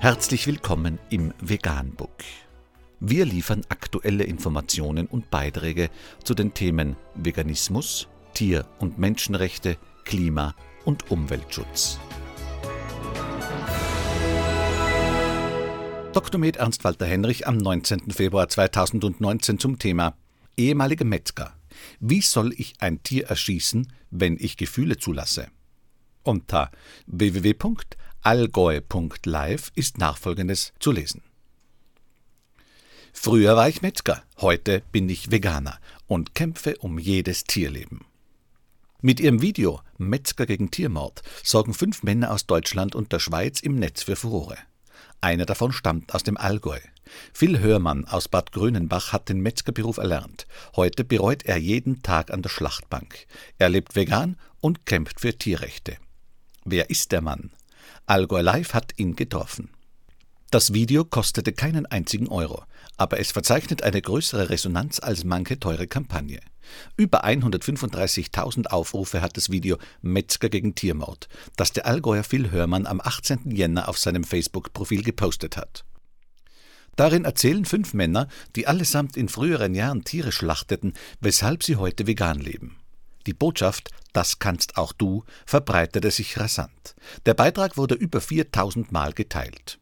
Herzlich willkommen im Veganbook. Wir liefern aktuelle Informationen und Beiträge zu den Themen Veganismus, Tier- und Menschenrechte, Klima- und Umweltschutz. Dr. Med Ernst Walter Henrich am 19. Februar 2019 zum Thema Ehemalige Metzger. Wie soll ich ein Tier erschießen, wenn ich Gefühle zulasse? Unter www.allgäu.live ist nachfolgendes zu lesen. Früher war ich Metzger, heute bin ich Veganer und kämpfe um jedes Tierleben. Mit ihrem Video Metzger gegen Tiermord sorgen fünf Männer aus Deutschland und der Schweiz im Netz für Furore. Einer davon stammt aus dem Allgäu. Phil Hörmann aus Bad Grönenbach hat den Metzgerberuf erlernt. Heute bereut er jeden Tag an der Schlachtbank. Er lebt vegan und kämpft für Tierrechte. Wer ist der Mann? Allgäu Live hat ihn getroffen. Das Video kostete keinen einzigen Euro, aber es verzeichnet eine größere Resonanz als manche teure Kampagne. Über 135.000 Aufrufe hat das Video Metzger gegen Tiermord, das der Allgäuer Phil Hörmann am 18. Jänner auf seinem Facebook-Profil gepostet hat. Darin erzählen fünf Männer, die allesamt in früheren Jahren Tiere schlachteten, weshalb sie heute vegan leben. Die Botschaft Das kannst auch du verbreitete sich rasant. Der Beitrag wurde über 4000 Mal geteilt.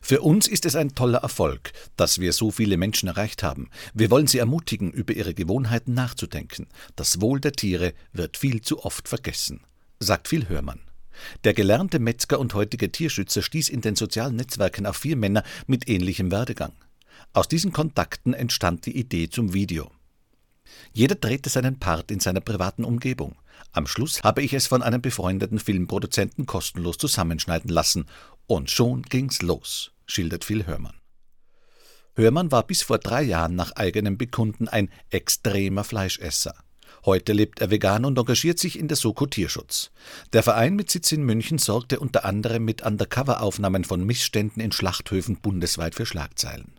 Für uns ist es ein toller Erfolg, dass wir so viele Menschen erreicht haben. Wir wollen sie ermutigen, über ihre Gewohnheiten nachzudenken. Das Wohl der Tiere wird viel zu oft vergessen, sagt Phil Hörmann. Der gelernte Metzger und heutige Tierschützer stieß in den sozialen Netzwerken auf vier Männer mit ähnlichem Werdegang. Aus diesen Kontakten entstand die Idee zum Video. Jeder drehte seinen Part in seiner privaten Umgebung. Am Schluss habe ich es von einem befreundeten Filmproduzenten kostenlos zusammenschneiden lassen, und schon ging's los schildert Phil Hörmann. Hörmann war bis vor drei Jahren nach eigenem Bekunden ein extremer Fleischesser. Heute lebt er vegan und engagiert sich in der Soko Tierschutz. Der Verein mit Sitz in München sorgte unter anderem mit Undercover-Aufnahmen von Missständen in Schlachthöfen bundesweit für Schlagzeilen.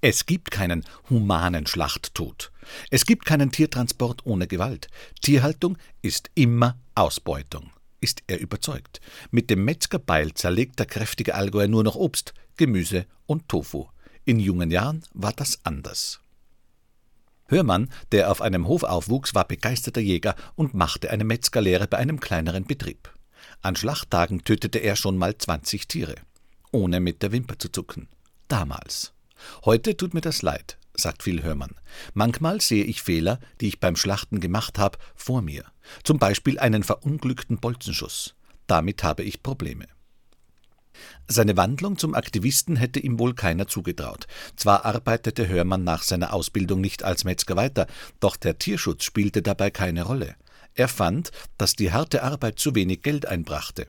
Es gibt keinen humanen Schlachttod. Es gibt keinen Tiertransport ohne Gewalt. Tierhaltung ist immer Ausbeutung ist er überzeugt. Mit dem Metzgerbeil zerlegt der kräftige Allgäuer nur noch Obst, Gemüse und Tofu. In jungen Jahren war das anders. Hörmann, der auf einem Hof aufwuchs, war begeisterter Jäger und machte eine Metzgerlehre bei einem kleineren Betrieb. An Schlachttagen tötete er schon mal 20 Tiere, ohne mit der Wimper zu zucken. Damals. Heute tut mir das leid, sagt Phil Hörmann. Manchmal sehe ich Fehler, die ich beim Schlachten gemacht habe, vor mir. Zum Beispiel einen verunglückten Bolzenschuss. Damit habe ich Probleme. Seine Wandlung zum Aktivisten hätte ihm wohl keiner zugetraut. Zwar arbeitete Hörmann nach seiner Ausbildung nicht als Metzger weiter, doch der Tierschutz spielte dabei keine Rolle. Er fand, dass die harte Arbeit zu wenig Geld einbrachte.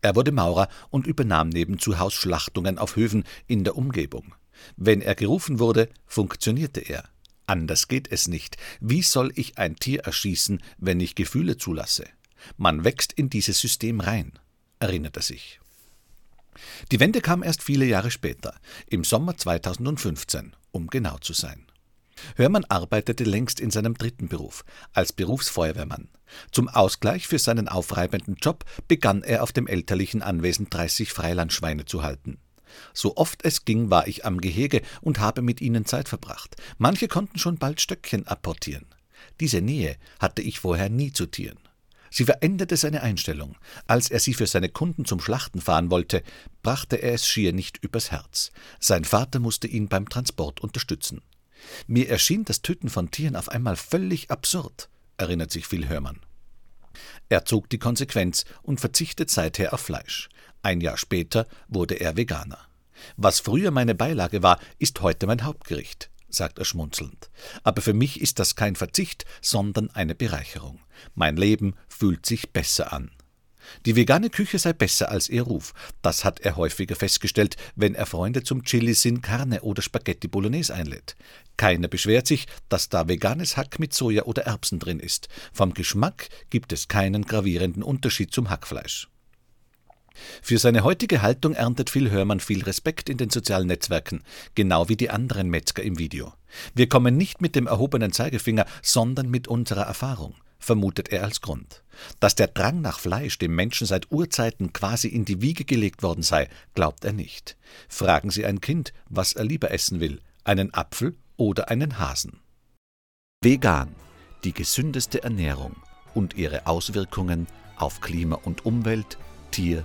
Er wurde Maurer und übernahm nebenzu Hausschlachtungen auf Höfen in der Umgebung. Wenn er gerufen wurde, funktionierte er. Anders geht es nicht. Wie soll ich ein Tier erschießen, wenn ich Gefühle zulasse? Man wächst in dieses System rein, erinnert er sich. Die Wende kam erst viele Jahre später, im Sommer 2015, um genau zu sein. Hörmann arbeitete längst in seinem dritten Beruf, als Berufsfeuerwehrmann. Zum Ausgleich für seinen aufreibenden Job begann er auf dem elterlichen Anwesen 30 Freilandschweine zu halten. So oft es ging, war ich am Gehege und habe mit ihnen Zeit verbracht. Manche konnten schon bald Stöckchen apportieren. Diese Nähe hatte ich vorher nie zu Tieren. Sie veränderte seine Einstellung. Als er sie für seine Kunden zum Schlachten fahren wollte, brachte er es schier nicht übers Herz. Sein Vater musste ihn beim Transport unterstützen. Mir erschien das Töten von Tieren auf einmal völlig absurd, erinnert sich Phil Hörmann. Er zog die Konsequenz und verzichtet seither auf Fleisch. Ein Jahr später wurde er Veganer. Was früher meine Beilage war, ist heute mein Hauptgericht, sagt er schmunzelnd. Aber für mich ist das kein Verzicht, sondern eine Bereicherung. Mein Leben fühlt sich besser an. Die vegane Küche sei besser als ihr Ruf. Das hat er häufiger festgestellt, wenn er Freunde zum Chili sin Carne oder Spaghetti Bolognese einlädt. Keiner beschwert sich, dass da veganes Hack mit Soja oder Erbsen drin ist. Vom Geschmack gibt es keinen gravierenden Unterschied zum Hackfleisch. Für seine heutige Haltung erntet Phil Hörmann viel Respekt in den sozialen Netzwerken, genau wie die anderen Metzger im Video. Wir kommen nicht mit dem erhobenen Zeigefinger, sondern mit unserer Erfahrung. vermutet er als Grund. Dass der Drang nach Fleisch dem Menschen seit Urzeiten quasi in die Wiege gelegt worden sei, glaubt er nicht. Fragen Sie ein Kind, was er lieber essen will, einen Apfel oder einen Hasen. Vegan, die gesündeste Ernährung und ihre Auswirkungen auf Klima und Umwelt, Tier-